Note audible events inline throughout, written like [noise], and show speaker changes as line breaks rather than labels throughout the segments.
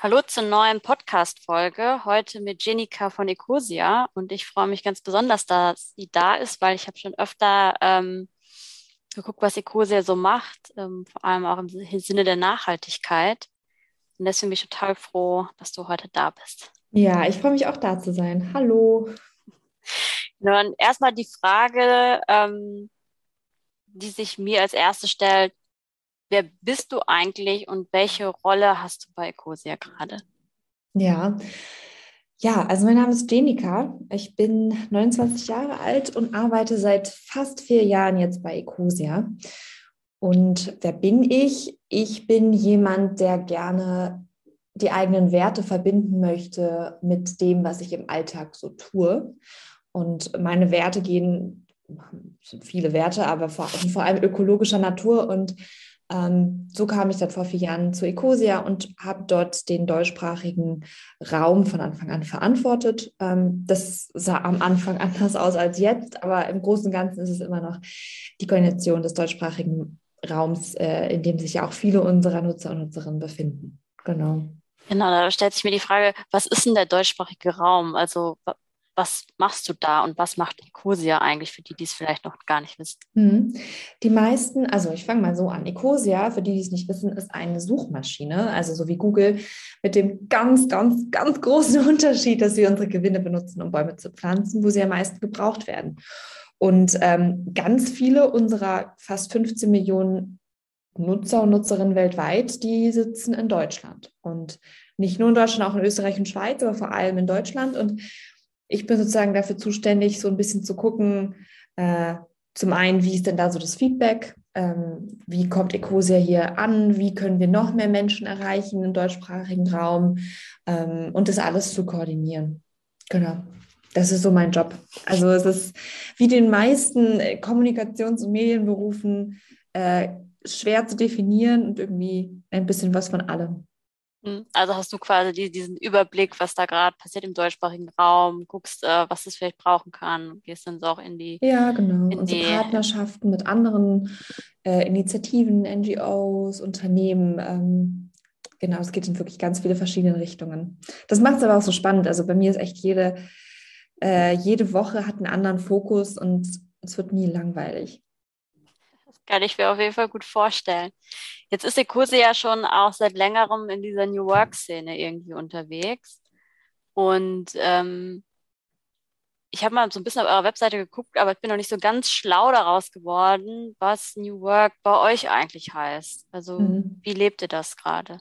Hallo zur neuen Podcast-Folge. Heute mit Jenika von Ecosia. Und ich freue mich ganz besonders, dass sie da ist, weil ich habe schon öfter ähm, geguckt, was Ecosia so macht, ähm, vor allem auch im Sinne der Nachhaltigkeit. Und deswegen bin ich total froh, dass du heute da bist.
Ja, ich freue mich auch da zu sein. Hallo.
Nun, erstmal die Frage, ähm, die sich mir als erste stellt, wer bist du eigentlich und welche Rolle hast du bei Ecosia gerade?
Ja, ja, also mein Name ist Jenika. Ich bin 29 Jahre alt und arbeite seit fast vier Jahren jetzt bei Ecosia. Und wer bin ich? Ich bin jemand, der gerne die eigenen Werte verbinden möchte mit dem, was ich im Alltag so tue. Und meine Werte gehen, sind viele Werte, aber vor, vor allem ökologischer Natur und ähm, so kam ich dann vor vier Jahren zu Ecosia und habe dort den deutschsprachigen Raum von Anfang an verantwortet. Ähm, das sah am Anfang [laughs] anders aus als jetzt, aber im Großen und Ganzen ist es immer noch die Koordination des deutschsprachigen Raums, äh, in dem sich ja auch viele unserer Nutzer und Nutzerinnen befinden. Genau.
Genau, da stellt sich mir die Frage, was ist denn der deutschsprachige Raum? Also was machst du da und was macht Ecosia eigentlich für die, die es vielleicht noch gar nicht wissen?
Mhm. Die meisten, also ich fange mal so an. Ecosia, für die, die es nicht wissen, ist eine Suchmaschine, also so wie Google, mit dem ganz, ganz, ganz großen [laughs] Unterschied, dass wir unsere Gewinne benutzen, um Bäume zu pflanzen, wo sie am meisten gebraucht werden. Und ähm, ganz viele unserer fast 15 Millionen Nutzer und Nutzerinnen weltweit, die sitzen in Deutschland. Und nicht nur in Deutschland, auch in Österreich und Schweiz, aber vor allem in Deutschland. Und ich bin sozusagen dafür zuständig, so ein bisschen zu gucken, äh, zum einen, wie ist denn da so das Feedback? Ähm, wie kommt Ecosia hier an? Wie können wir noch mehr Menschen erreichen im deutschsprachigen Raum? Ähm, und das alles zu koordinieren. Genau. Das ist so mein Job. Also es ist wie den meisten Kommunikations- und Medienberufen äh, schwer zu definieren und irgendwie ein bisschen was von allem.
Hm, also hast du quasi die, diesen Überblick, was da gerade passiert im deutschsprachigen Raum, guckst, äh, was es vielleicht brauchen kann, gehst dann so auch in die.
Ja, genau. In Unsere die, Partnerschaften mit anderen äh, Initiativen, NGOs, Unternehmen. Ähm, genau, es geht in wirklich ganz viele verschiedene Richtungen. Das macht es aber auch so spannend. Also bei mir ist echt jede, äh, jede Woche hat einen anderen Fokus und es wird nie langweilig.
Kann ich mir auf jeden Fall gut vorstellen. Jetzt ist Ecosia ja schon auch seit längerem in dieser New Work-Szene irgendwie unterwegs. Und ähm, ich habe mal so ein bisschen auf eurer Webseite geguckt, aber ich bin noch nicht so ganz schlau daraus geworden, was New Work bei euch eigentlich heißt. Also mhm. wie lebt ihr das gerade?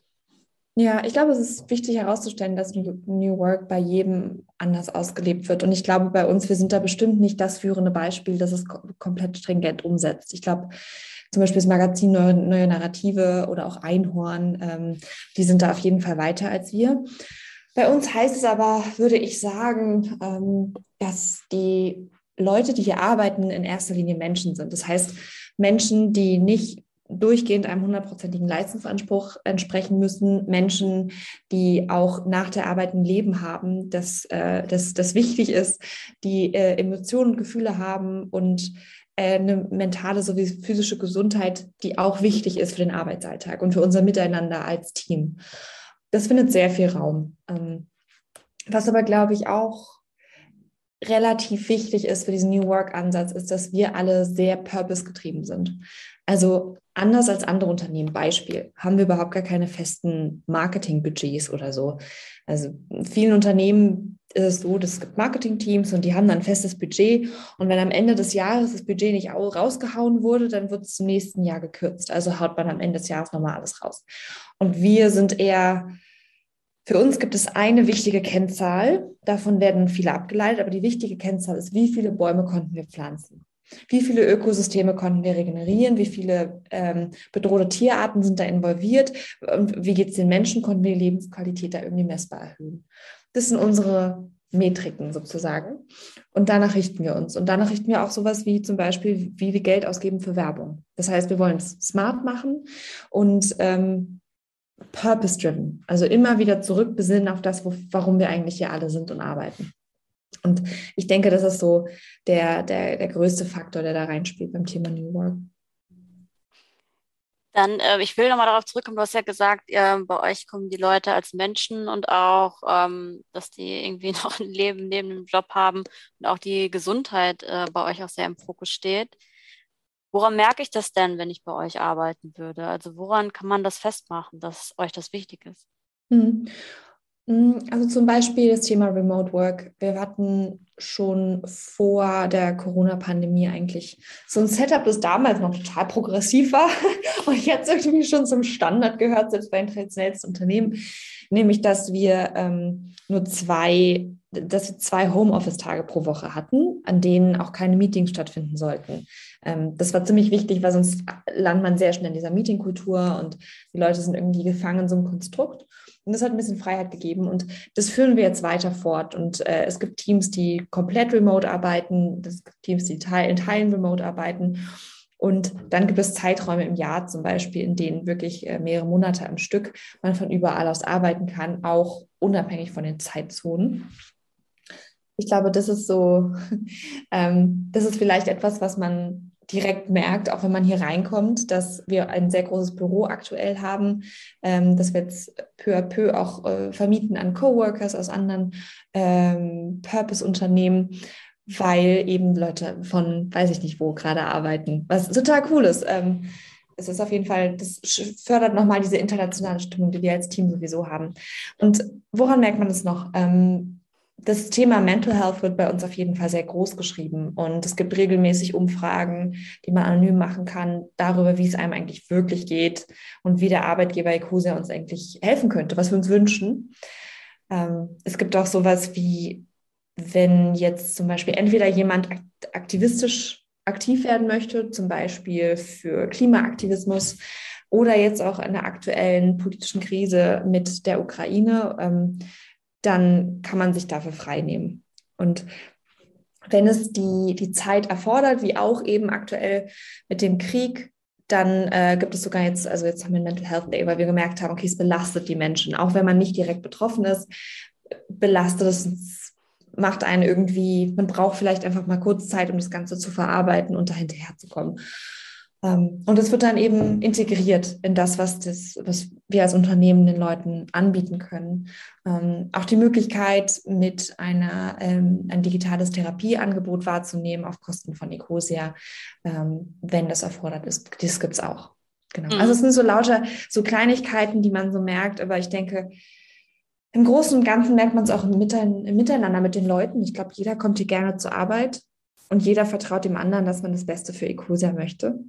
Ja, ich glaube, es ist wichtig herauszustellen, dass New Work bei jedem anders ausgelebt wird. Und ich glaube, bei uns, wir sind da bestimmt nicht das führende Beispiel, das es komplett stringent umsetzt. Ich glaube, zum Beispiel das Magazin Neue, Neue Narrative oder auch Einhorn, ähm, die sind da auf jeden Fall weiter als wir. Bei uns heißt es aber, würde ich sagen, ähm, dass die Leute, die hier arbeiten, in erster Linie Menschen sind. Das heißt, Menschen, die nicht durchgehend einem hundertprozentigen Leistungsanspruch entsprechen müssen. Menschen, die auch nach der Arbeit ein Leben haben, das, äh, das, das wichtig ist, die äh, Emotionen und Gefühle haben und äh, eine mentale sowie physische Gesundheit, die auch wichtig ist für den Arbeitsalltag und für unser Miteinander als Team. Das findet sehr viel Raum. Ähm, was aber, glaube ich, auch relativ wichtig ist für diesen New Work-Ansatz, ist, dass wir alle sehr purpose-getrieben sind. Also anders als andere Unternehmen, Beispiel, haben wir überhaupt gar keine festen Marketingbudgets oder so. Also in vielen Unternehmen ist es so, es gibt Marketingteams und die haben dann ein festes Budget. Und wenn am Ende des Jahres das Budget nicht rausgehauen wurde, dann wird es zum nächsten Jahr gekürzt. Also haut man am Ende des Jahres nochmal alles raus. Und wir sind eher für uns gibt es eine wichtige Kennzahl, davon werden viele abgeleitet, aber die wichtige Kennzahl ist, wie viele Bäume konnten wir pflanzen? Wie viele Ökosysteme konnten wir regenerieren? Wie viele ähm, bedrohte Tierarten sind da involviert? Und wie geht es den Menschen? Konnten wir die Lebensqualität da irgendwie messbar erhöhen? Das sind unsere Metriken sozusagen. Und danach richten wir uns. Und danach richten wir auch sowas wie zum Beispiel, wie wir Geld ausgeben für Werbung. Das heißt, wir wollen es smart machen und ähm, purpose-driven. Also immer wieder zurückbesinnen auf das, wo, warum wir eigentlich hier alle sind und arbeiten. Und ich denke, das ist so der, der, der größte Faktor, der da reinspielt beim Thema New Work.
Dann, äh, ich will nochmal darauf zurückkommen, du hast ja gesagt, äh, bei euch kommen die Leute als Menschen und auch, ähm, dass die irgendwie [laughs] noch ein Leben neben dem Job haben und auch die Gesundheit äh, bei euch auch sehr im Fokus steht. Woran merke ich das denn, wenn ich bei euch arbeiten würde? Also woran kann man das festmachen, dass euch das wichtig ist?
Mhm. Also zum Beispiel das Thema Remote Work. Wir hatten schon vor der Corona-Pandemie eigentlich so ein Setup, das damals noch total progressiv war [laughs] und jetzt irgendwie schon zum Standard gehört, selbst bei den traditionellsten Unternehmen, nämlich dass wir ähm, nur zwei, dass wir zwei Homeoffice-Tage pro Woche hatten, an denen auch keine Meetings stattfinden sollten. Ähm, das war ziemlich wichtig, weil sonst landet man sehr schnell in dieser Meetingkultur und die Leute sind irgendwie gefangen in so einem Konstrukt. Und das hat ein bisschen Freiheit gegeben und das führen wir jetzt weiter fort. Und äh, es gibt Teams, die komplett remote arbeiten, es gibt Teams, die in Teilen remote arbeiten. Und dann gibt es Zeiträume im Jahr zum Beispiel, in denen wirklich äh, mehrere Monate am Stück man von überall aus arbeiten kann, auch unabhängig von den Zeitzonen. Ich glaube, das ist so, [laughs] ähm, das ist vielleicht etwas, was man direkt merkt, auch wenn man hier reinkommt, dass wir ein sehr großes Büro aktuell haben, ähm, das wir jetzt peu à peu auch äh, vermieten an Coworkers aus anderen ähm, Purpose-Unternehmen, weil eben Leute von, weiß ich nicht wo, gerade arbeiten, was total cool ist. Ähm, es ist auf jeden Fall, das fördert nochmal diese internationale Stimmung, die wir als Team sowieso haben. Und woran merkt man das noch? Ähm, das Thema Mental Health wird bei uns auf jeden Fall sehr groß geschrieben und es gibt regelmäßig Umfragen, die man anonym machen kann, darüber, wie es einem eigentlich wirklich geht und wie der Arbeitgeber Ecosia uns eigentlich helfen könnte, was wir uns wünschen. Ähm, es gibt auch sowas wie, wenn jetzt zum Beispiel entweder jemand aktivistisch aktiv werden möchte, zum Beispiel für Klimaaktivismus oder jetzt auch in der aktuellen politischen Krise mit der Ukraine. Dann kann man sich dafür frei nehmen. Und wenn es die, die Zeit erfordert, wie auch eben aktuell mit dem Krieg, dann äh, gibt es sogar jetzt, also jetzt haben wir einen Mental Health Day, weil wir gemerkt haben, okay, es belastet die Menschen. Auch wenn man nicht direkt betroffen ist, belastet es, macht einen irgendwie, man braucht vielleicht einfach mal kurz Zeit, um das Ganze zu verarbeiten und dahinterher zu kommen. Ähm, und es wird dann eben integriert in das, was, das, was wir als Unternehmen den Leuten anbieten können. Ähm, auch die Möglichkeit, mit einer, ähm, ein digitales Therapieangebot wahrzunehmen auf Kosten von Ecosia, wenn das erfordert ist. Das gibt es auch. Genau. Mhm. Also es sind so lauter, so Kleinigkeiten, die man so merkt, aber ich denke, im Großen und Ganzen merkt man es auch im, Miteinander mit den Leuten. Ich glaube, jeder kommt hier gerne zur Arbeit und jeder vertraut dem anderen, dass man das Beste für Ecosia möchte.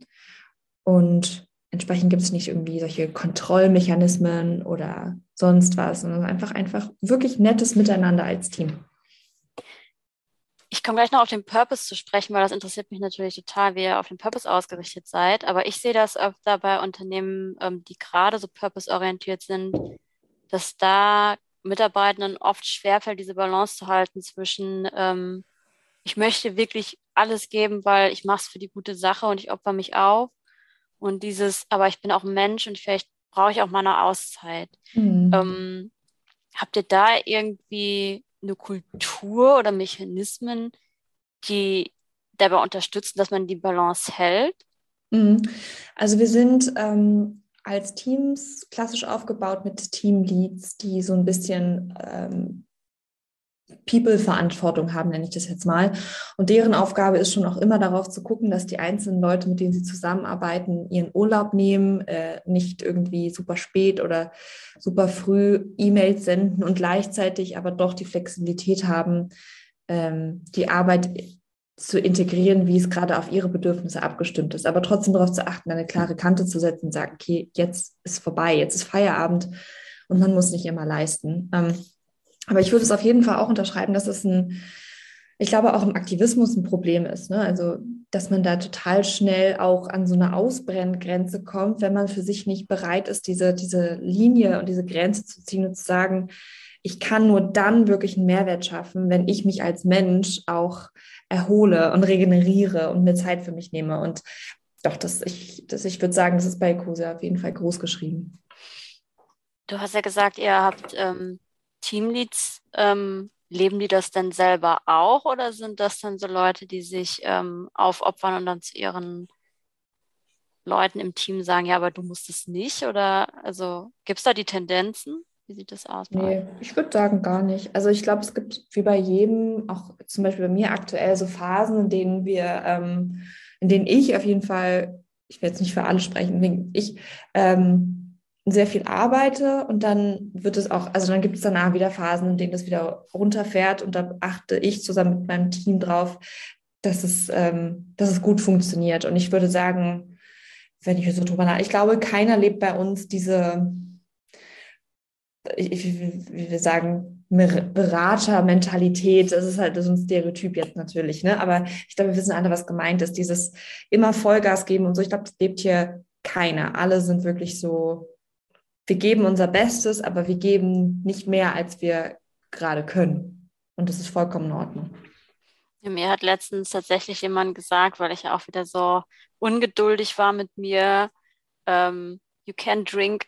Und entsprechend gibt es nicht irgendwie solche Kontrollmechanismen oder sonst was, sondern einfach, einfach wirklich nettes Miteinander als Team.
Ich komme gleich noch auf den Purpose zu sprechen, weil das interessiert mich natürlich total, wie ihr auf den Purpose ausgerichtet seid. Aber ich sehe das öfter bei Unternehmen, ähm, die gerade so purpose-orientiert sind, dass da Mitarbeitenden oft schwerfällt, diese Balance zu halten zwischen ähm, ich möchte wirklich alles geben, weil ich mache es für die gute Sache und ich opfer mich auf. Und dieses, aber ich bin auch ein Mensch und vielleicht brauche ich auch mal eine Auszeit. Mhm. Ähm, habt ihr da irgendwie eine Kultur oder Mechanismen, die dabei unterstützen, dass man die Balance hält?
Mhm. Also wir sind ähm, als Teams klassisch aufgebaut mit Teamleads, die so ein bisschen ähm, People-Verantwortung haben, nenne ich das jetzt mal. Und deren Aufgabe ist schon auch immer darauf zu gucken, dass die einzelnen Leute, mit denen sie zusammenarbeiten, ihren Urlaub nehmen, äh, nicht irgendwie super spät oder super früh E-Mails senden und gleichzeitig aber doch die Flexibilität haben, ähm, die Arbeit zu integrieren, wie es gerade auf ihre Bedürfnisse abgestimmt ist, aber trotzdem darauf zu achten, eine klare Kante zu setzen und sagen, okay, jetzt ist vorbei, jetzt ist Feierabend und man muss nicht immer leisten. Ähm, aber ich würde es auf jeden Fall auch unterschreiben, dass es ein, ich glaube, auch im Aktivismus ein Problem ist. Ne? Also, dass man da total schnell auch an so eine Ausbrenngrenze kommt, wenn man für sich nicht bereit ist, diese, diese Linie und diese Grenze zu ziehen und zu sagen, ich kann nur dann wirklich einen Mehrwert schaffen, wenn ich mich als Mensch auch erhole und regeneriere und mir Zeit für mich nehme. Und doch, das, ich, das, ich würde sagen, das ist bei Kose auf jeden Fall groß geschrieben.
Du hast ja gesagt, ihr habt ähm, Teamleads, ähm, leben die das denn selber auch oder sind das dann so Leute, die sich ähm, aufopfern und dann zu ihren Leuten im Team sagen, ja, aber du musst es nicht? Oder also gibt es da die Tendenzen? Wie sieht das aus?
Nee, ich würde sagen gar nicht. Also ich glaube, es gibt wie bei jedem, auch zum Beispiel bei mir aktuell, so Phasen, in denen wir, ähm, in denen ich auf jeden Fall, ich will jetzt nicht für alle sprechen, ich ähm, sehr viel arbeite und dann wird es auch, also dann gibt es danach wieder Phasen, in denen das wieder runterfährt und da achte ich zusammen mit meinem Team drauf, dass es, ähm, dass es gut funktioniert. Und ich würde sagen, wenn ich so drüber nach, ich glaube, keiner lebt bei uns diese wie wir sagen, Beratermentalität, das ist halt so ein Stereotyp jetzt natürlich, ne? aber ich glaube, wir wissen alle, was gemeint ist, dieses immer Vollgas geben und so. Ich glaube, das lebt hier keiner. Alle sind wirklich so, wir geben unser Bestes, aber wir geben nicht mehr, als wir gerade können. Und das ist vollkommen in Ordnung.
Mir hat letztens tatsächlich jemand gesagt, weil ich ja auch wieder so ungeduldig war mit mir, um, ähm, you can drink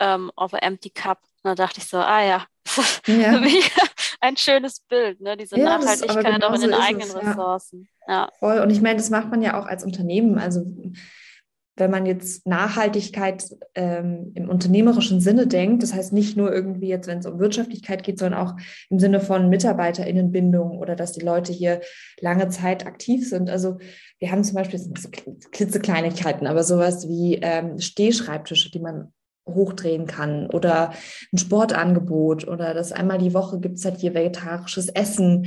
um, of an empty cup da dachte ich so, ah ja, [laughs] ja. [laughs] ein schönes Bild, ne? diese ja, Nachhaltigkeit auch in den eigenen es, Ressourcen.
Ja. Voll. Und ich meine, das macht man ja auch als Unternehmen. Also wenn man jetzt Nachhaltigkeit ähm, im unternehmerischen Sinne denkt, das heißt nicht nur irgendwie jetzt, wenn es um Wirtschaftlichkeit geht, sondern auch im Sinne von Mitarbeiterinnenbindung oder dass die Leute hier lange Zeit aktiv sind. Also wir haben zum Beispiel klitzekleinigkeiten, aber sowas wie ähm, Stehschreibtische, die man hochdrehen kann oder ein Sportangebot oder dass einmal die Woche gibt es halt hier vegetarisches Essen.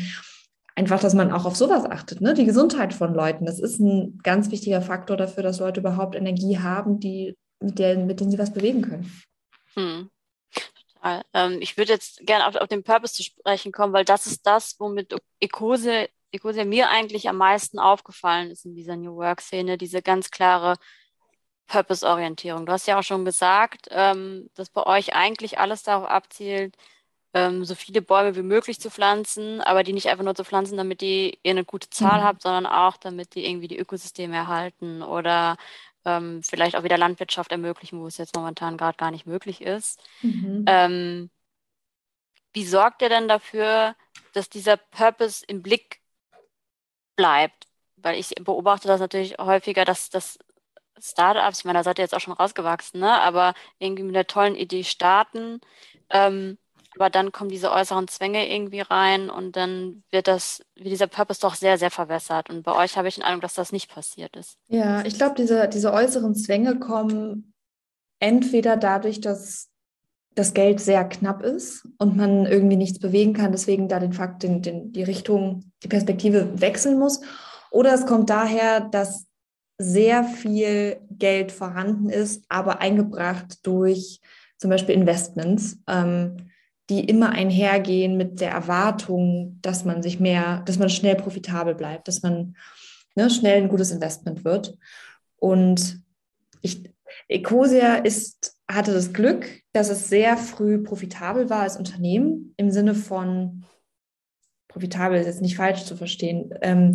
Einfach, dass man auch auf sowas achtet, ne? Die Gesundheit von Leuten. Das ist ein ganz wichtiger Faktor dafür, dass Leute überhaupt Energie haben, die, mit, der, mit denen sie was bewegen können. Hm.
Total. Ähm, ich würde jetzt gerne auf, auf den Purpose zu sprechen kommen, weil das ist das, womit Ecosia, mir eigentlich am meisten aufgefallen ist in dieser New Work-Szene, diese ganz klare Purpose-Orientierung. Du hast ja auch schon gesagt, ähm, dass bei euch eigentlich alles darauf abzielt, ähm, so viele Bäume wie möglich zu pflanzen, aber die nicht einfach nur zu pflanzen, damit die ihr eine gute Zahl mhm. habt, sondern auch, damit die irgendwie die Ökosysteme erhalten oder ähm, vielleicht auch wieder Landwirtschaft ermöglichen, wo es jetzt momentan gerade gar nicht möglich ist. Mhm. Ähm, wie sorgt ihr denn dafür, dass dieser Purpose im Blick bleibt? Weil ich beobachte das natürlich häufiger, dass das Startups, ich meine, da seid ihr jetzt auch schon rausgewachsen, ne? aber irgendwie mit einer tollen Idee starten. Ähm, aber dann kommen diese äußeren Zwänge irgendwie rein und dann wird das, wie dieser Purpose doch sehr, sehr verwässert. Und bei euch habe ich den Eindruck, dass das nicht passiert ist.
Ja, ich glaube, diese, diese äußeren Zwänge kommen entweder dadurch, dass das Geld sehr knapp ist und man irgendwie nichts bewegen kann, deswegen da den Fakt, den, den, die Richtung, die Perspektive wechseln muss. Oder es kommt daher, dass sehr viel Geld vorhanden ist, aber eingebracht durch zum Beispiel Investments, ähm, die immer einhergehen mit der Erwartung, dass man sich mehr, dass man schnell profitabel bleibt, dass man ne, schnell ein gutes Investment wird. Und ich, Ecosia ist, hatte das Glück, dass es sehr früh profitabel war als Unternehmen im Sinne von profitabel ist jetzt nicht falsch zu verstehen. Ähm,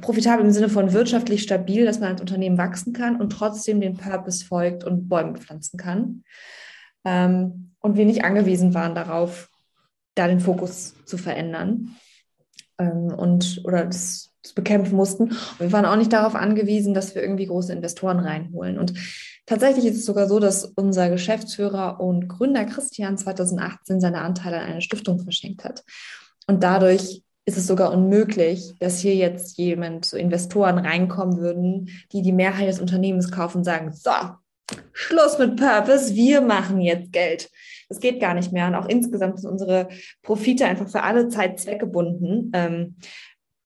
profitabel im Sinne von wirtschaftlich stabil, dass man als Unternehmen wachsen kann und trotzdem den Purpose folgt und Bäume pflanzen kann. Ähm, und wir nicht angewiesen waren darauf, da den Fokus zu verändern ähm, und oder das, das bekämpfen mussten. Und wir waren auch nicht darauf angewiesen, dass wir irgendwie große Investoren reinholen. Und tatsächlich ist es sogar so, dass unser Geschäftsführer und Gründer Christian 2018 seine Anteile an eine Stiftung verschenkt hat. Und dadurch ist es sogar unmöglich, dass hier jetzt jemand, so Investoren reinkommen würden, die die Mehrheit des Unternehmens kaufen und sagen, so, Schluss mit Purpose, wir machen jetzt Geld. Das geht gar nicht mehr. Und auch insgesamt sind unsere Profite einfach für alle Zeit zweckgebunden. Ähm,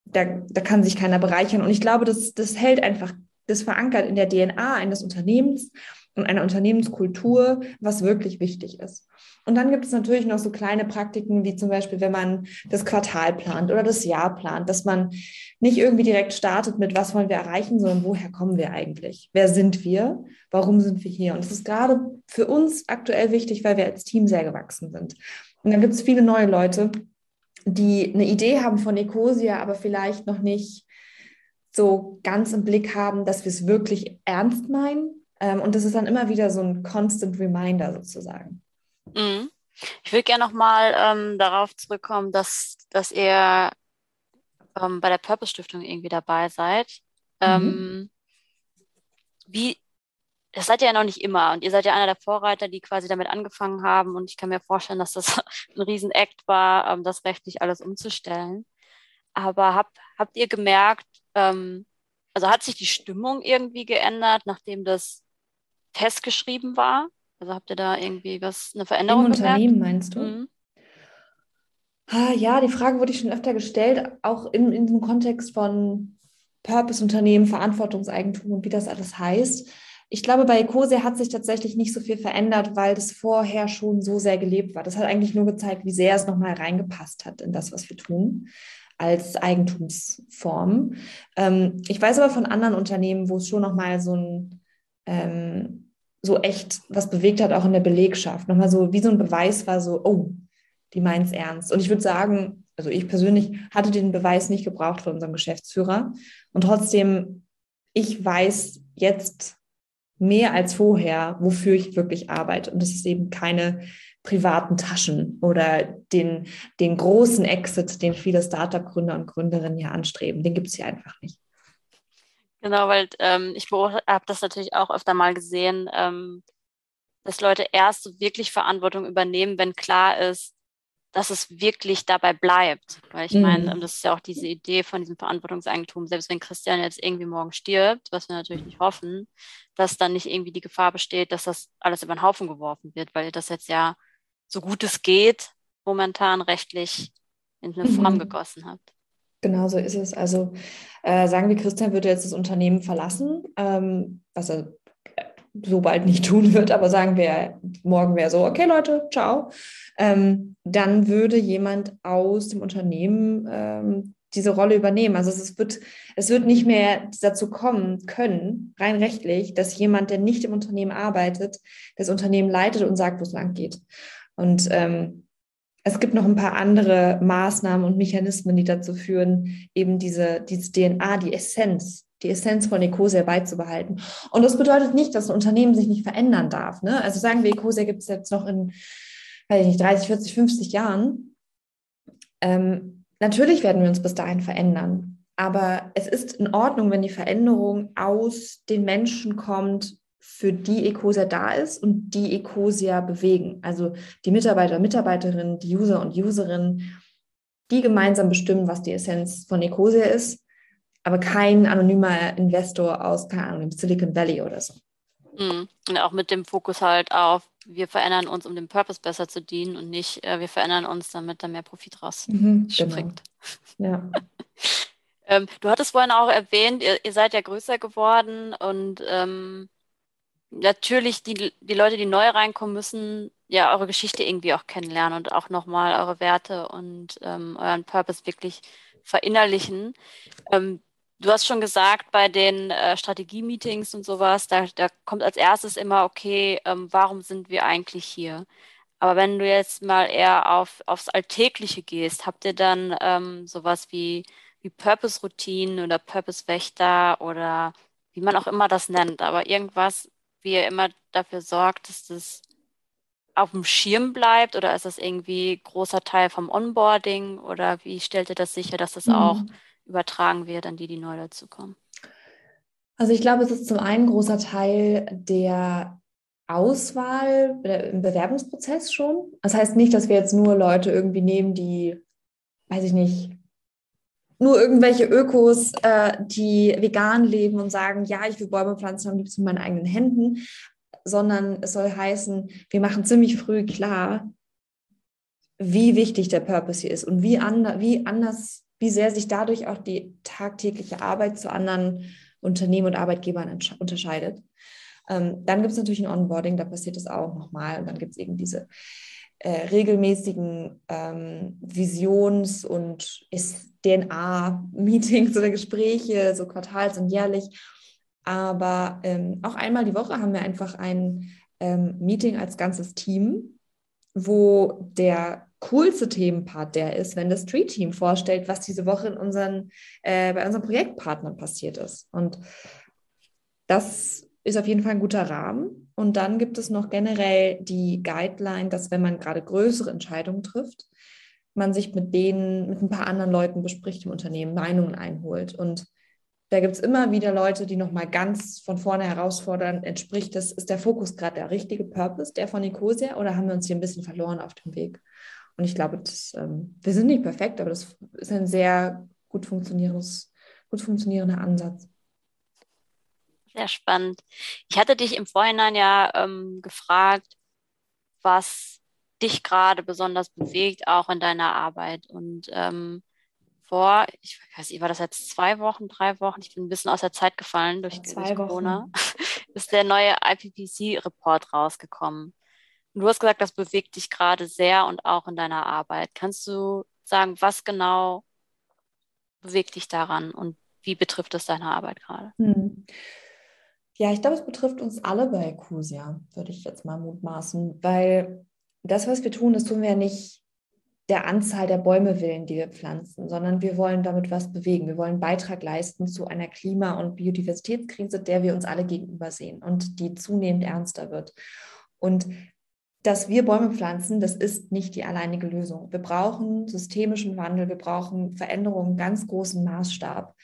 da, da kann sich keiner bereichern. Und ich glaube, das, das hält einfach, das verankert in der DNA eines Unternehmens und einer Unternehmenskultur, was wirklich wichtig ist. Und dann gibt es natürlich noch so kleine Praktiken, wie zum Beispiel, wenn man das Quartal plant oder das Jahr plant, dass man nicht irgendwie direkt startet mit, was wollen wir erreichen, sondern woher kommen wir eigentlich? Wer sind wir? Warum sind wir hier? Und das ist gerade für uns aktuell wichtig, weil wir als Team sehr gewachsen sind. Und dann gibt es viele neue Leute, die eine Idee haben von Ecosia, aber vielleicht noch nicht so ganz im Blick haben, dass wir es wirklich ernst meinen. Ähm, und das ist dann immer wieder so ein constant reminder sozusagen.
Mhm. Ich würde gerne nochmal ähm, darauf zurückkommen, dass, dass ihr ähm, bei der Purpose Stiftung irgendwie dabei seid. Mhm. Ähm, wie, das seid ihr ja noch nicht immer und ihr seid ja einer der Vorreiter, die quasi damit angefangen haben und ich kann mir vorstellen, dass das [laughs] ein Riesenakt war, ähm, das rechtlich alles umzustellen. Aber hab, habt ihr gemerkt, ähm, also hat sich die Stimmung irgendwie geändert, nachdem das festgeschrieben war? Also habt ihr da irgendwie was, eine Veränderung
Im Unternehmen meinst du? Mhm. Ah, ja, die Frage wurde ich schon öfter gestellt, auch in, in diesem Kontext von Purpose-Unternehmen, Verantwortungseigentum und wie das alles heißt. Ich glaube, bei Ecosia hat sich tatsächlich nicht so viel verändert, weil das vorher schon so sehr gelebt war. Das hat eigentlich nur gezeigt, wie sehr es nochmal reingepasst hat in das, was wir tun als Eigentumsform. Ähm, ich weiß aber von anderen Unternehmen, wo es schon nochmal so ein ähm, so echt was bewegt hat, auch in der Belegschaft. Nochmal so wie so ein Beweis war so, oh, die meint es ernst. Und ich würde sagen, also ich persönlich hatte den Beweis nicht gebraucht von unserem Geschäftsführer. Und trotzdem, ich weiß jetzt mehr als vorher, wofür ich wirklich arbeite. Und das ist eben keine privaten Taschen oder den, den großen Exit, den viele Startup-Gründer und Gründerinnen ja anstreben. Den gibt es hier einfach nicht.
Genau, weil ähm, ich habe das natürlich auch öfter mal gesehen, ähm, dass Leute erst so wirklich Verantwortung übernehmen, wenn klar ist, dass es wirklich dabei bleibt. Weil ich mhm. meine, das ist ja auch diese Idee von diesem Verantwortungseigentum, selbst wenn Christian jetzt irgendwie morgen stirbt, was wir natürlich nicht hoffen, dass dann nicht irgendwie die Gefahr besteht, dass das alles über den Haufen geworfen wird, weil ihr das jetzt ja so gut es geht momentan rechtlich in eine Form mhm. gegossen habt.
Genau so ist es. Also äh, sagen wir, Christian würde jetzt das Unternehmen verlassen, ähm, was er so bald nicht [laughs] tun wird, aber sagen wir, morgen wäre so, okay Leute, ciao, ähm, dann würde jemand aus dem Unternehmen ähm, diese Rolle übernehmen. Also es wird, es wird nicht mehr dazu kommen können, rein rechtlich, dass jemand, der nicht im Unternehmen arbeitet, das Unternehmen leitet und sagt, wo es lang geht. Und ähm, es gibt noch ein paar andere Maßnahmen und Mechanismen, die dazu führen, eben diese, diese DNA, die Essenz die Essenz von Ecosia beizubehalten. Und das bedeutet nicht, dass ein Unternehmen sich nicht verändern darf. Ne? Also sagen wir, Ecosia gibt es jetzt noch in, weiß ich nicht, 30, 40, 50 Jahren. Ähm, natürlich werden wir uns bis dahin verändern. Aber es ist in Ordnung, wenn die Veränderung aus den Menschen kommt, für die Ecosia da ist und die Ecosia bewegen. Also die Mitarbeiter, Mitarbeiterinnen, die User und Userinnen, die gemeinsam bestimmen, was die Essenz von Ecosia ist aber kein anonymer Investor aus, keine Ahnung, Silicon Valley oder so.
Mhm. Und auch mit dem Fokus halt auf, wir verändern uns, um dem Purpose besser zu dienen und nicht, äh, wir verändern uns, damit da mehr Profit raus mhm, springt. Genau. Ja. [laughs] ähm, du hattest vorhin auch erwähnt, ihr, ihr seid ja größer geworden und ähm, natürlich die, die Leute, die neu reinkommen, müssen ja eure Geschichte irgendwie auch kennenlernen und auch nochmal eure Werte und ähm, euren Purpose wirklich verinnerlichen. Ähm, Du hast schon gesagt, bei den äh, Strategie-Meetings und sowas, da, da kommt als erstes immer, okay, ähm, warum sind wir eigentlich hier? Aber wenn du jetzt mal eher auf, aufs Alltägliche gehst, habt ihr dann ähm, sowas wie, wie Purpose-Routinen oder Purpose-Wächter oder wie man auch immer das nennt, aber irgendwas, wie ihr immer dafür sorgt, dass das auf dem Schirm bleibt oder ist das irgendwie großer Teil vom Onboarding oder wie stellt ihr das sicher, dass das mhm. auch übertragen wird an die, die neu dazukommen?
Also ich glaube, es ist zum einen ein großer Teil der Auswahl im Bewerbungsprozess schon. Das heißt nicht, dass wir jetzt nur Leute irgendwie nehmen, die, weiß ich nicht, nur irgendwelche Ökos, äh, die vegan leben und sagen, ja, ich will Bäume pflanzen am liebsten mit meinen eigenen Händen, sondern es soll heißen, wir machen ziemlich früh klar, wie wichtig der Purpose hier ist und wie, and wie anders wie sehr sich dadurch auch die tagtägliche Arbeit zu anderen Unternehmen und Arbeitgebern unterscheidet. Ähm, dann gibt es natürlich ein Onboarding, da passiert das auch nochmal. Und dann gibt es eben diese äh, regelmäßigen ähm, Visions- und DNA-Meetings [laughs] oder Gespräche, so quartals- und jährlich. Aber ähm, auch einmal die Woche haben wir einfach ein ähm, Meeting als ganzes Team, wo der coolste Themenpart der ist, wenn das Street-Team vorstellt, was diese Woche in unseren, äh, bei unseren Projektpartnern passiert ist. Und das ist auf jeden Fall ein guter Rahmen. Und dann gibt es noch generell die Guideline, dass wenn man gerade größere Entscheidungen trifft, man sich mit denen, mit ein paar anderen Leuten bespricht im Unternehmen, Meinungen einholt. Und Da gibt es immer wieder Leute, die nochmal ganz von vorne herausfordern. Entspricht das, ist der Fokus gerade der richtige Purpose, der von Nicosia, oder haben wir uns hier ein bisschen verloren auf dem Weg? Und ich glaube, das, ähm, wir sind nicht perfekt, aber das ist ein sehr gut funktionierendes, gut funktionierender Ansatz.
Sehr spannend. Ich hatte dich im Vorhinein ja ähm, gefragt, was dich gerade besonders bewegt, auch in deiner Arbeit. Und ähm, vor, ich weiß nicht, war das jetzt zwei Wochen, drei Wochen, ich bin ein bisschen aus der Zeit gefallen durch, durch Corona, [laughs] ist der neue IPPC-Report rausgekommen. Und du hast gesagt, das bewegt dich gerade sehr und auch in deiner Arbeit. Kannst du sagen, was genau bewegt dich daran und wie betrifft es deine Arbeit gerade? Hm.
Ja, ich glaube, es betrifft uns alle bei Ecusia, würde ich jetzt mal mutmaßen, weil das, was wir tun, das tun wir ja nicht der Anzahl der Bäume willen, die wir pflanzen, sondern wir wollen damit was bewegen. Wir wollen Beitrag leisten zu einer Klima- und Biodiversitätskrise, der wir uns alle gegenüber sehen und die zunehmend ernster wird. Und dass wir Bäume pflanzen, das ist nicht die alleinige Lösung. Wir brauchen systemischen Wandel, wir brauchen Veränderungen ganz großen Maßstab.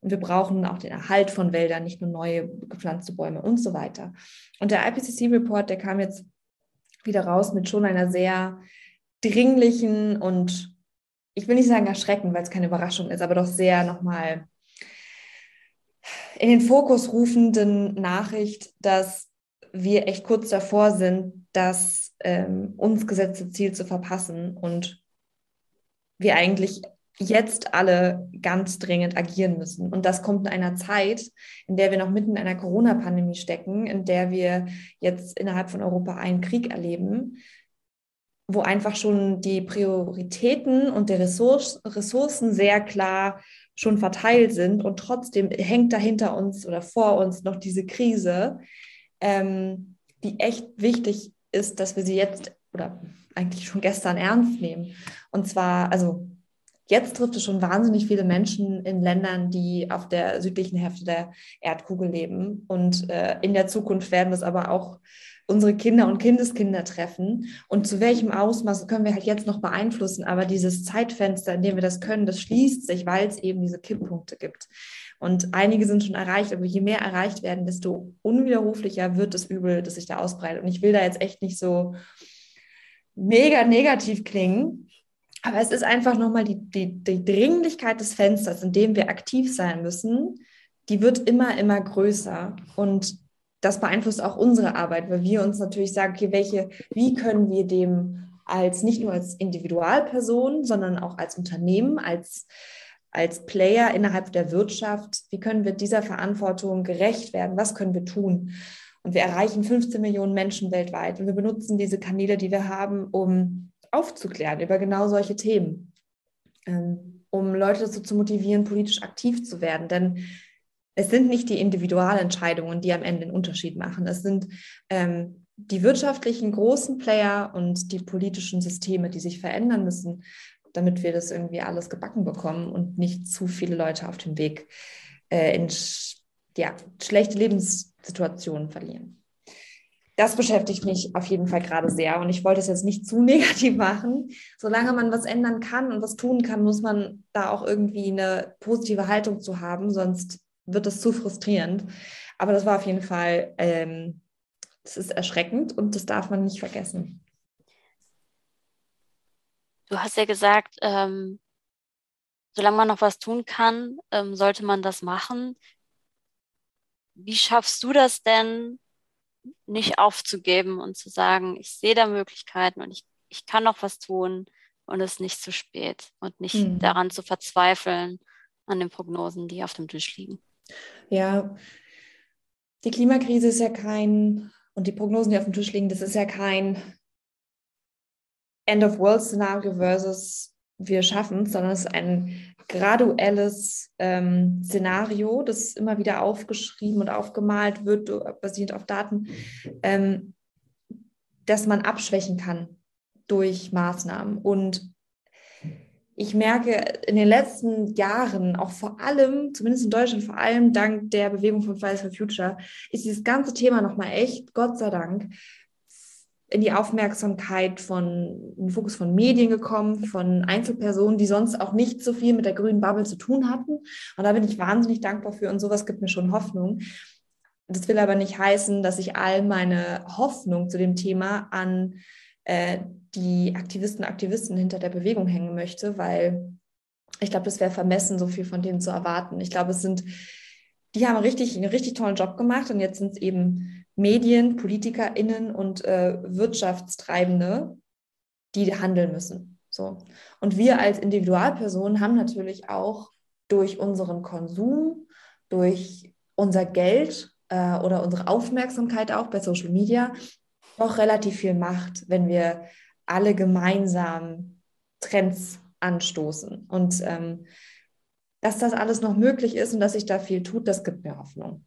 Und wir brauchen auch den Erhalt von Wäldern, nicht nur neue gepflanzte Bäume und so weiter. Und der IPCC-Report, der kam jetzt wieder raus mit schon einer sehr dringlichen und ich will nicht sagen erschrecken, weil es keine Überraschung ist, aber doch sehr nochmal in den Fokus rufenden Nachricht, dass wir echt kurz davor sind, das ähm, uns gesetzte Ziel zu verpassen und wir eigentlich jetzt alle ganz dringend agieren müssen. Und das kommt in einer Zeit, in der wir noch mitten in einer Corona-Pandemie stecken, in der wir jetzt innerhalb von Europa einen Krieg erleben, wo einfach schon die Prioritäten und die Ressourcen sehr klar schon verteilt sind und trotzdem hängt dahinter uns oder vor uns noch diese Krise, ähm, die echt wichtig ist, dass wir sie jetzt oder eigentlich schon gestern ernst nehmen. Und zwar, also Jetzt trifft es schon wahnsinnig viele Menschen in Ländern, die auf der südlichen Hälfte der Erdkugel leben. Und äh, in der Zukunft werden das aber auch unsere Kinder und Kindeskinder treffen. Und zu welchem Ausmaß können wir halt jetzt noch beeinflussen. Aber dieses Zeitfenster, in dem wir das können, das schließt sich, weil es eben diese Kipppunkte gibt. Und einige sind schon erreicht, aber je mehr erreicht werden, desto unwiderruflicher wird das Übel, das sich da ausbreitet. Und ich will da jetzt echt nicht so mega negativ klingen, aber es ist einfach nochmal die, die, die Dringlichkeit des Fensters, in dem wir aktiv sein müssen, die wird immer, immer größer. Und das beeinflusst auch unsere Arbeit, weil wir uns natürlich sagen, okay, welche, wie können wir dem als nicht nur als Individualperson, sondern auch als Unternehmen, als, als Player innerhalb der Wirtschaft, wie können wir dieser Verantwortung gerecht werden? Was können wir tun? Und wir erreichen 15 Millionen Menschen weltweit und wir benutzen diese Kanäle, die wir haben, um aufzuklären über genau solche Themen, ähm, um Leute dazu zu motivieren, politisch aktiv zu werden. Denn es sind nicht die Individualentscheidungen, die am Ende den Unterschied machen. Es sind ähm, die wirtschaftlichen großen Player und die politischen Systeme, die sich verändern müssen, damit wir das irgendwie alles gebacken bekommen und nicht zu viele Leute auf dem Weg äh, in ja, schlechte Lebenssituationen verlieren das beschäftigt mich auf jeden Fall gerade sehr. Und ich wollte es jetzt nicht zu [laughs] negativ machen. Solange man was ändern kann und was tun kann, muss man da auch irgendwie eine positive Haltung zu haben, sonst wird es zu frustrierend. Aber das war auf jeden Fall, ähm, das ist erschreckend und das darf man nicht vergessen.
Du hast ja gesagt, ähm, solange man noch was tun kann, ähm, sollte man das machen. Wie schaffst du das denn, nicht aufzugeben und zu sagen, ich sehe da Möglichkeiten und ich, ich kann noch was tun und es ist nicht zu spät und nicht mhm. daran zu verzweifeln an den Prognosen, die auf dem Tisch liegen.
Ja, die Klimakrise ist ja kein, und die Prognosen, die auf dem Tisch liegen, das ist ja kein End-of-World-Szenario versus wir schaffen, sondern es ist ein graduelles ähm, Szenario, das immer wieder aufgeschrieben und aufgemalt wird, basierend auf Daten, ähm, dass man abschwächen kann durch Maßnahmen. Und ich merke in den letzten Jahren, auch vor allem, zumindest in Deutschland, vor allem dank der Bewegung von Fridays for Future, ist dieses ganze Thema nochmal echt, Gott sei Dank, in die Aufmerksamkeit von, in den Fokus von Medien gekommen, von Einzelpersonen, die sonst auch nicht so viel mit der grünen Bubble zu tun hatten. Und da bin ich wahnsinnig dankbar für und sowas gibt mir schon Hoffnung. Das will aber nicht heißen, dass ich all meine Hoffnung zu dem Thema an äh, die Aktivisten, Aktivisten hinter der Bewegung hängen möchte, weil ich glaube, das wäre vermessen, so viel von denen zu erwarten. Ich glaube, es sind, die haben richtig, einen richtig tollen Job gemacht und jetzt sind es eben Medien, PolitikerInnen und äh, Wirtschaftstreibende, die handeln müssen. So. Und wir als Individualpersonen haben natürlich auch durch unseren Konsum, durch unser Geld äh, oder unsere Aufmerksamkeit auch bei Social Media doch relativ viel Macht, wenn wir alle gemeinsam Trends anstoßen. Und ähm, dass das alles noch möglich ist und dass sich da viel tut, das gibt mir Hoffnung.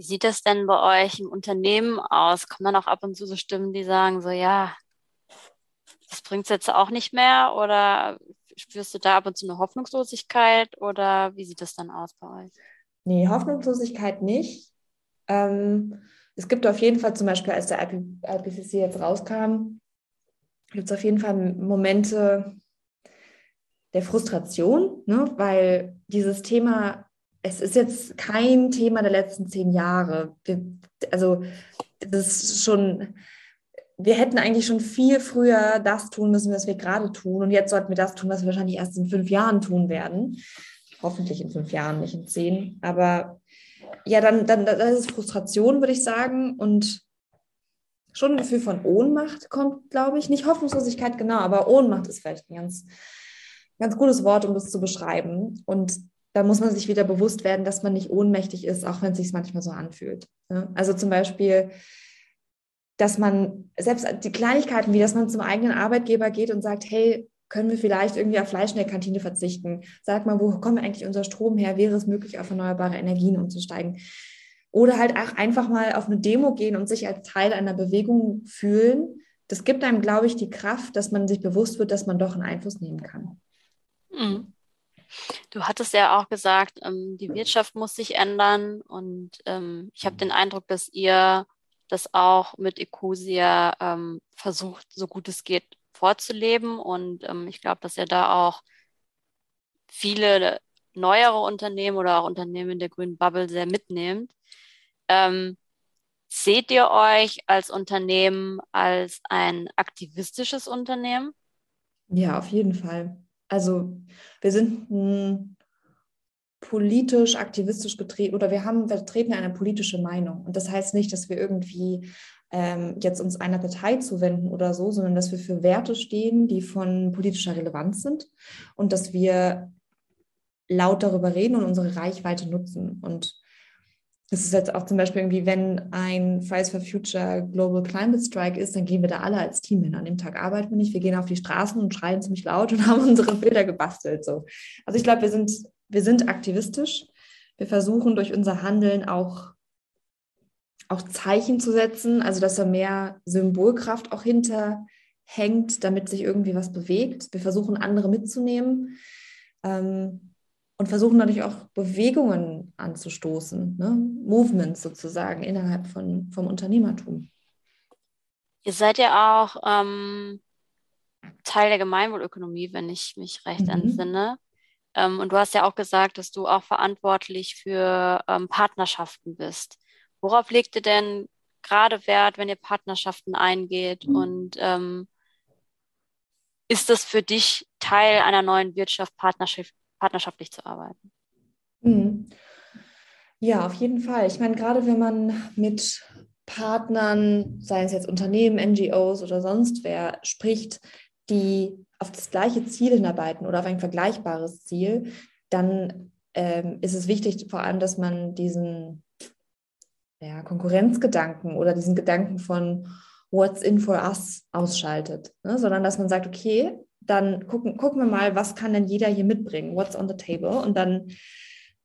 Wie sieht das denn bei euch im Unternehmen aus? Kommen dann auch ab und zu so Stimmen, die sagen so, ja, das bringt es jetzt auch nicht mehr? Oder spürst du da ab und zu eine Hoffnungslosigkeit? Oder wie sieht das dann aus bei euch?
Nee, Hoffnungslosigkeit nicht. Ähm, es gibt auf jeden Fall zum Beispiel, als der IPCC jetzt rauskam, gibt es auf jeden Fall Momente der Frustration, ne? weil dieses Thema, es ist jetzt kein Thema der letzten zehn Jahre. Wir, also das ist schon, wir hätten eigentlich schon viel früher das tun müssen, was wir gerade tun. Und jetzt sollten wir das tun, was wir wahrscheinlich erst in fünf Jahren tun werden. Hoffentlich in fünf Jahren, nicht in zehn. Aber ja, dann, dann das ist Frustration, würde ich sagen. Und schon ein Gefühl von Ohnmacht kommt, glaube ich. Nicht Hoffnungslosigkeit, genau, aber Ohnmacht ist vielleicht ein ganz, ganz gutes Wort, um das zu beschreiben. Und da muss man sich wieder bewusst werden, dass man nicht ohnmächtig ist, auch wenn es sich manchmal so anfühlt. Also zum Beispiel, dass man selbst die Kleinigkeiten, wie dass man zum eigenen Arbeitgeber geht und sagt, hey, können wir vielleicht irgendwie auf Fleisch in der Kantine verzichten? Sag mal, wo kommt eigentlich unser Strom her? Wäre es möglich, auf erneuerbare Energien umzusteigen? Oder halt auch einfach mal auf eine Demo gehen und sich als Teil einer Bewegung fühlen. Das gibt einem, glaube ich, die Kraft, dass man sich bewusst wird, dass man doch einen Einfluss nehmen kann.
Mhm. Du hattest ja auch gesagt, ähm, die Wirtschaft muss sich ändern und ähm, ich habe den Eindruck, dass ihr das auch mit Ecosia ähm, versucht, so gut es geht, vorzuleben. Und ähm, ich glaube, dass ihr da auch viele neuere Unternehmen oder auch Unternehmen in der grünen Bubble sehr mitnehmt. Ähm, seht ihr euch als Unternehmen als ein aktivistisches Unternehmen?
Ja, auf jeden Fall. Also wir sind ein politisch, aktivistisch getreten oder wir haben, vertreten eine politische Meinung. Und das heißt nicht, dass wir irgendwie ähm, jetzt uns einer Partei zuwenden oder so, sondern dass wir für Werte stehen, die von politischer Relevanz sind und dass wir laut darüber reden und unsere Reichweite nutzen. Und das ist jetzt auch zum Beispiel irgendwie, wenn ein Fridays for Future Global Climate Strike ist, dann gehen wir da alle als Team hin. An dem Tag arbeiten wir nicht. Wir gehen auf die Straßen und schreien ziemlich laut und [laughs] haben unsere Bilder gebastelt. So. Also ich glaube, wir sind, wir sind aktivistisch. Wir versuchen durch unser Handeln auch auch Zeichen zu setzen, also dass da mehr Symbolkraft auch hinterhängt, damit sich irgendwie was bewegt. Wir versuchen andere mitzunehmen ähm, und versuchen natürlich auch Bewegungen anzustoßen, ne? Movements sozusagen innerhalb von, vom Unternehmertum.
Ihr seid ja auch ähm, Teil der Gemeinwohlökonomie, wenn ich mich recht mhm. entsinne. Ähm, und du hast ja auch gesagt, dass du auch verantwortlich für ähm, Partnerschaften bist. Worauf legt ihr denn gerade Wert, wenn ihr Partnerschaften eingeht? Mhm. Und ähm, ist das für dich Teil einer neuen Wirtschaft, partnerschaft, partnerschaftlich zu arbeiten?
Mhm. Ja, auf jeden Fall. Ich meine, gerade wenn man mit Partnern, sei es jetzt Unternehmen, NGOs oder sonst wer, spricht, die auf das gleiche Ziel hinarbeiten oder auf ein vergleichbares Ziel, dann ähm, ist es wichtig, vor allem, dass man diesen ja, Konkurrenzgedanken oder diesen Gedanken von What's in for us ausschaltet, ne? sondern dass man sagt, okay, dann gucken, gucken wir mal, was kann denn jeder hier mitbringen, what's on the table und dann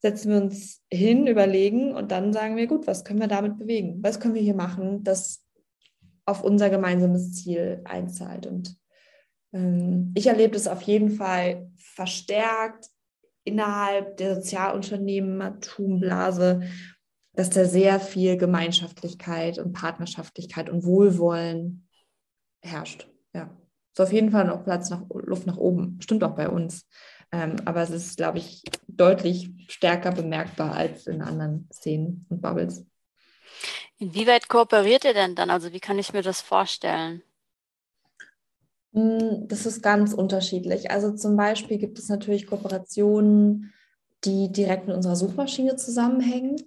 setzen wir uns hin, überlegen und dann sagen wir, gut, was können wir damit bewegen? Was können wir hier machen, das auf unser gemeinsames Ziel einzahlt? Und ähm, ich erlebe das auf jeden Fall verstärkt innerhalb der Sozialunternehmertumblase, dass da sehr viel Gemeinschaftlichkeit und Partnerschaftlichkeit und Wohlwollen herrscht. Ja. Ist auf jeden Fall noch Platz nach Luft nach oben. Stimmt auch bei uns. Ähm, aber es ist, glaube ich, deutlich stärker bemerkbar als in anderen Szenen und Bubbles.
Inwieweit kooperiert ihr denn dann? Also wie kann ich mir das vorstellen?
Hm, das ist ganz unterschiedlich. Also zum Beispiel gibt es natürlich Kooperationen, die direkt mit unserer Suchmaschine zusammenhängen.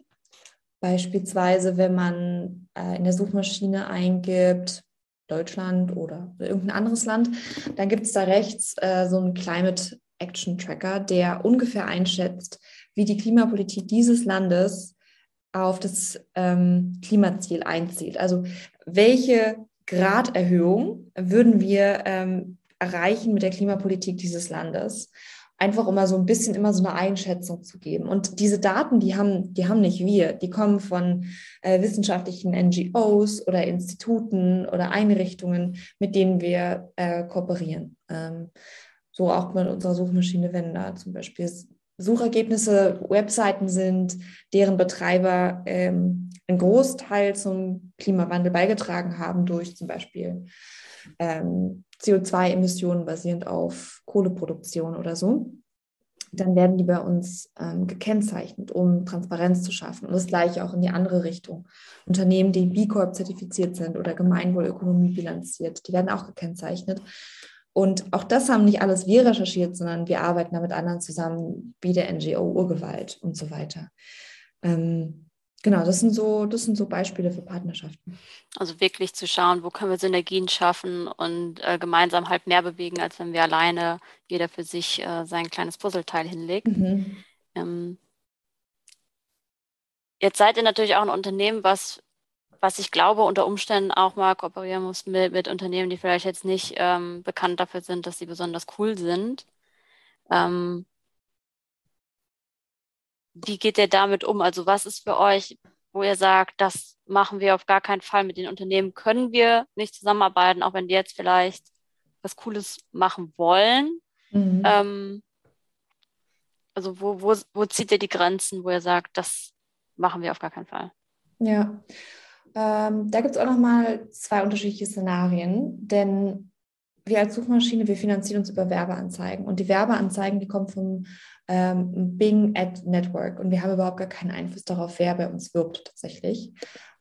Beispielsweise, wenn man äh, in der Suchmaschine eingibt, Deutschland oder irgendein anderes Land, dann gibt es da rechts äh, so einen Climate Action Tracker, der ungefähr einschätzt, wie die Klimapolitik dieses Landes auf das ähm, Klimaziel einzieht. Also welche Graderhöhung würden wir ähm, erreichen mit der Klimapolitik dieses Landes? Einfach mal so ein bisschen immer so eine Einschätzung zu geben. Und diese Daten, die haben, die haben nicht wir, die kommen von äh, wissenschaftlichen NGOs oder Instituten oder Einrichtungen, mit denen wir äh, kooperieren. Ähm, so auch mit unserer Suchmaschine, wenn da zum Beispiel Suchergebnisse Webseiten sind, deren Betreiber ähm, einen Großteil zum Klimawandel beigetragen haben durch zum Beispiel ähm, CO2-Emissionen basierend auf Kohleproduktion oder so, dann werden die bei uns ähm, gekennzeichnet, um Transparenz zu schaffen. Und das gleiche auch in die andere Richtung. Unternehmen, die B Corp zertifiziert sind oder Gemeinwohlökonomie bilanziert, die werden auch gekennzeichnet. Und auch das haben nicht alles wir recherchiert, sondern wir arbeiten da mit anderen zusammen, wie der NGO Urgewalt und so weiter. Ähm, genau, das sind, so, das sind so Beispiele für Partnerschaften.
Also wirklich zu schauen, wo können wir Synergien schaffen und äh, gemeinsam halt mehr bewegen, als wenn wir alleine jeder für sich äh, sein kleines Puzzleteil hinlegt. Mhm. Ähm, jetzt seid ihr natürlich auch ein Unternehmen, was was ich glaube, unter Umständen auch mal kooperieren muss mit, mit Unternehmen, die vielleicht jetzt nicht ähm, bekannt dafür sind, dass sie besonders cool sind. Ähm, wie geht ihr damit um? Also was ist für euch, wo ihr sagt, das machen wir auf gar keinen Fall mit den Unternehmen, können wir nicht zusammenarbeiten, auch wenn die jetzt vielleicht was Cooles machen wollen? Mhm. Ähm, also wo, wo, wo zieht ihr die Grenzen, wo ihr sagt, das machen wir auf gar keinen Fall?
Ja, ähm, da gibt es auch nochmal zwei unterschiedliche Szenarien, denn wir als Suchmaschine, wir finanzieren uns über Werbeanzeigen und die Werbeanzeigen, die kommen vom ähm, Bing Ad Network und wir haben überhaupt gar keinen Einfluss darauf, wer bei uns wirbt tatsächlich.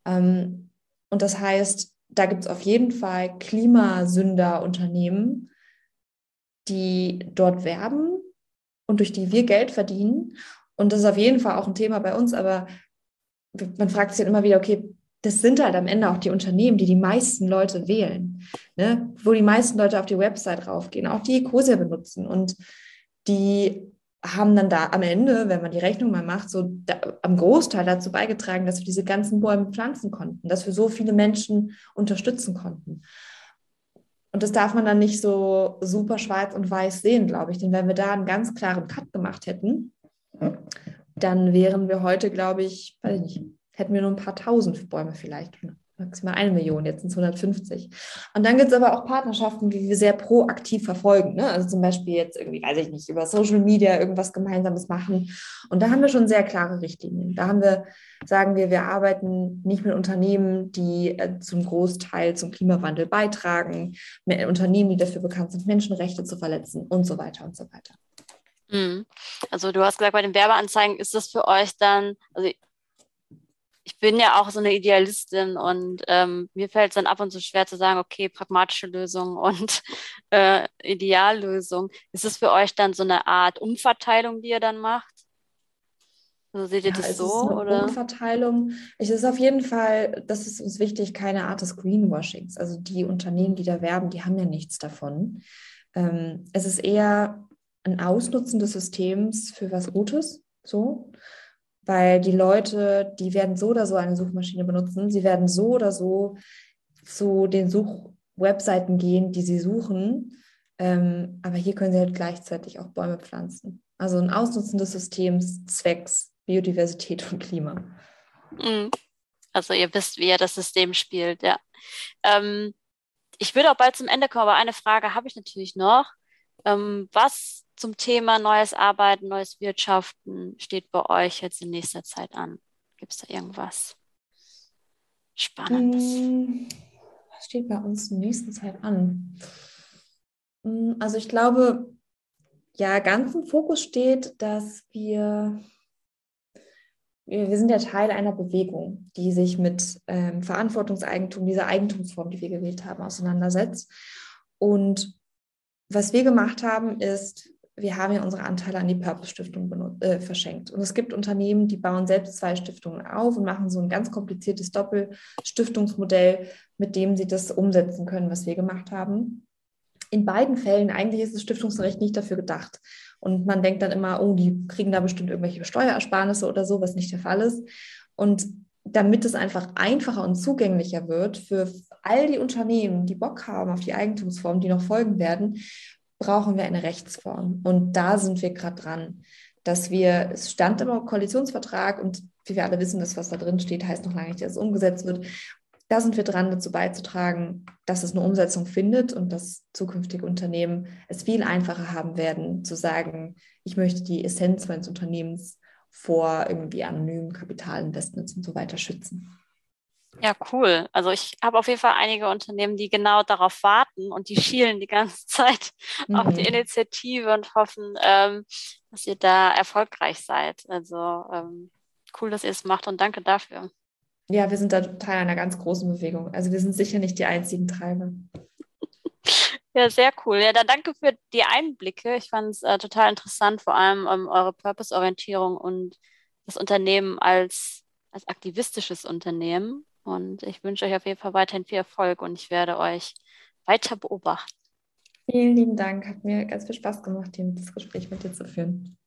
Ähm, und das heißt, da gibt es auf jeden Fall Klimasünder-Unternehmen, die dort werben und durch die wir Geld verdienen. Und das ist auf jeden Fall auch ein Thema bei uns, aber man fragt sich dann immer wieder, okay, das sind halt am Ende auch die Unternehmen, die die meisten Leute wählen, ne? wo die meisten Leute auf die Website raufgehen, auch die Ecosia benutzen und die haben dann da am Ende, wenn man die Rechnung mal macht, so da, am Großteil dazu beigetragen, dass wir diese ganzen Bäume pflanzen konnten, dass wir so viele Menschen unterstützen konnten. Und das darf man dann nicht so super schwarz und weiß sehen, glaube ich. Denn wenn wir da einen ganz klaren Cut gemacht hätten, dann wären wir heute, glaube ich, weiß ich nicht, hätten wir nur ein paar tausend Bäume vielleicht, maximal eine Million, jetzt sind es 150. Und dann gibt es aber auch Partnerschaften, die wir sehr proaktiv verfolgen. Ne? Also zum Beispiel jetzt irgendwie, weiß ich nicht, über Social Media irgendwas Gemeinsames machen. Und da haben wir schon sehr klare Richtlinien. Da haben wir, sagen wir, wir arbeiten nicht mit Unternehmen, die äh, zum Großteil zum Klimawandel beitragen, mit Unternehmen, die dafür bekannt sind, Menschenrechte zu verletzen und so weiter und so weiter.
Mhm. Also du hast gesagt, bei den Werbeanzeigen ist das für euch dann, also ich bin ja auch so eine Idealistin und ähm, mir fällt es dann ab und zu schwer zu sagen, okay, pragmatische Lösung und [laughs] äh, Ideallösung. Ist es für euch dann so eine Art Umverteilung, die ihr dann macht? Also seht ihr ja, das so? Ist eine oder?
Umverteilung. Es ist auf jeden Fall, das ist uns wichtig, keine Art des Greenwashings. Also die Unternehmen, die da werben, die haben ja nichts davon. Ähm, es ist eher ein Ausnutzen des Systems für was Gutes. So weil die Leute, die werden so oder so eine Suchmaschine benutzen, sie werden so oder so zu den Suchwebseiten gehen, die sie suchen. Ähm, aber hier können sie halt gleichzeitig auch Bäume pflanzen. Also ein Ausnutzen des Systems zwecks Biodiversität und Klima.
Mhm. Also ihr wisst, wie ihr das System spielt, ja. Ähm, ich würde auch bald zum Ende kommen, aber eine Frage habe ich natürlich noch. Ähm, was zum Thema neues Arbeiten, neues Wirtschaften steht bei euch jetzt in nächster Zeit an? Gibt es da irgendwas Spannendes?
Hm, Was steht bei uns in der nächsten Zeit an? Hm, also ich glaube, ja, ganz im Fokus steht, dass wir, wir sind ja Teil einer Bewegung, die sich mit ähm, Verantwortungseigentum, dieser Eigentumsform, die wir gewählt haben, auseinandersetzt. Und was wir gemacht haben, ist, wir haben ja unsere Anteile an die Purpose Stiftung äh, verschenkt. Und es gibt Unternehmen, die bauen selbst zwei Stiftungen auf und machen so ein ganz kompliziertes Doppelstiftungsmodell, mit dem sie das umsetzen können, was wir gemacht haben. In beiden Fällen eigentlich ist das Stiftungsrecht nicht dafür gedacht. Und man denkt dann immer, oh, die kriegen da bestimmt irgendwelche Steuerersparnisse oder so, was nicht der Fall ist. Und damit es einfach einfacher und zugänglicher wird für all die Unternehmen, die Bock haben auf die Eigentumsform, die noch folgen werden, brauchen wir eine Rechtsform. Und da sind wir gerade dran, dass wir, es stand im Koalitionsvertrag und wie wir alle wissen, das, was da drin steht, heißt noch lange nicht, dass es umgesetzt wird. Da sind wir dran, dazu beizutragen, dass es eine Umsetzung findet und dass zukünftige Unternehmen es viel einfacher haben werden, zu sagen, ich möchte die Essenz meines Unternehmens vor irgendwie anonymen Kapitalinvestments und so weiter schützen.
Ja, cool. Also ich habe auf jeden Fall einige Unternehmen, die genau darauf warten und die schielen die ganze [laughs] Zeit mhm. auf die mhm. Initiative und hoffen, ähm, dass ihr da erfolgreich seid. Also ähm, cool, dass ihr es macht und danke dafür.
Ja, wir sind da Teil einer ganz großen Bewegung. Also wir sind sicher nicht die einzigen Treiber. [laughs]
Ja, sehr cool. Ja, dann danke für die Einblicke. Ich fand es äh, total interessant, vor allem um, eure Purpose-Orientierung und das Unternehmen als, als aktivistisches Unternehmen. Und ich wünsche euch auf jeden Fall weiterhin viel Erfolg und ich werde euch weiter beobachten.
Vielen lieben Dank. Hat mir ganz viel Spaß gemacht, das Gespräch mit dir zu führen.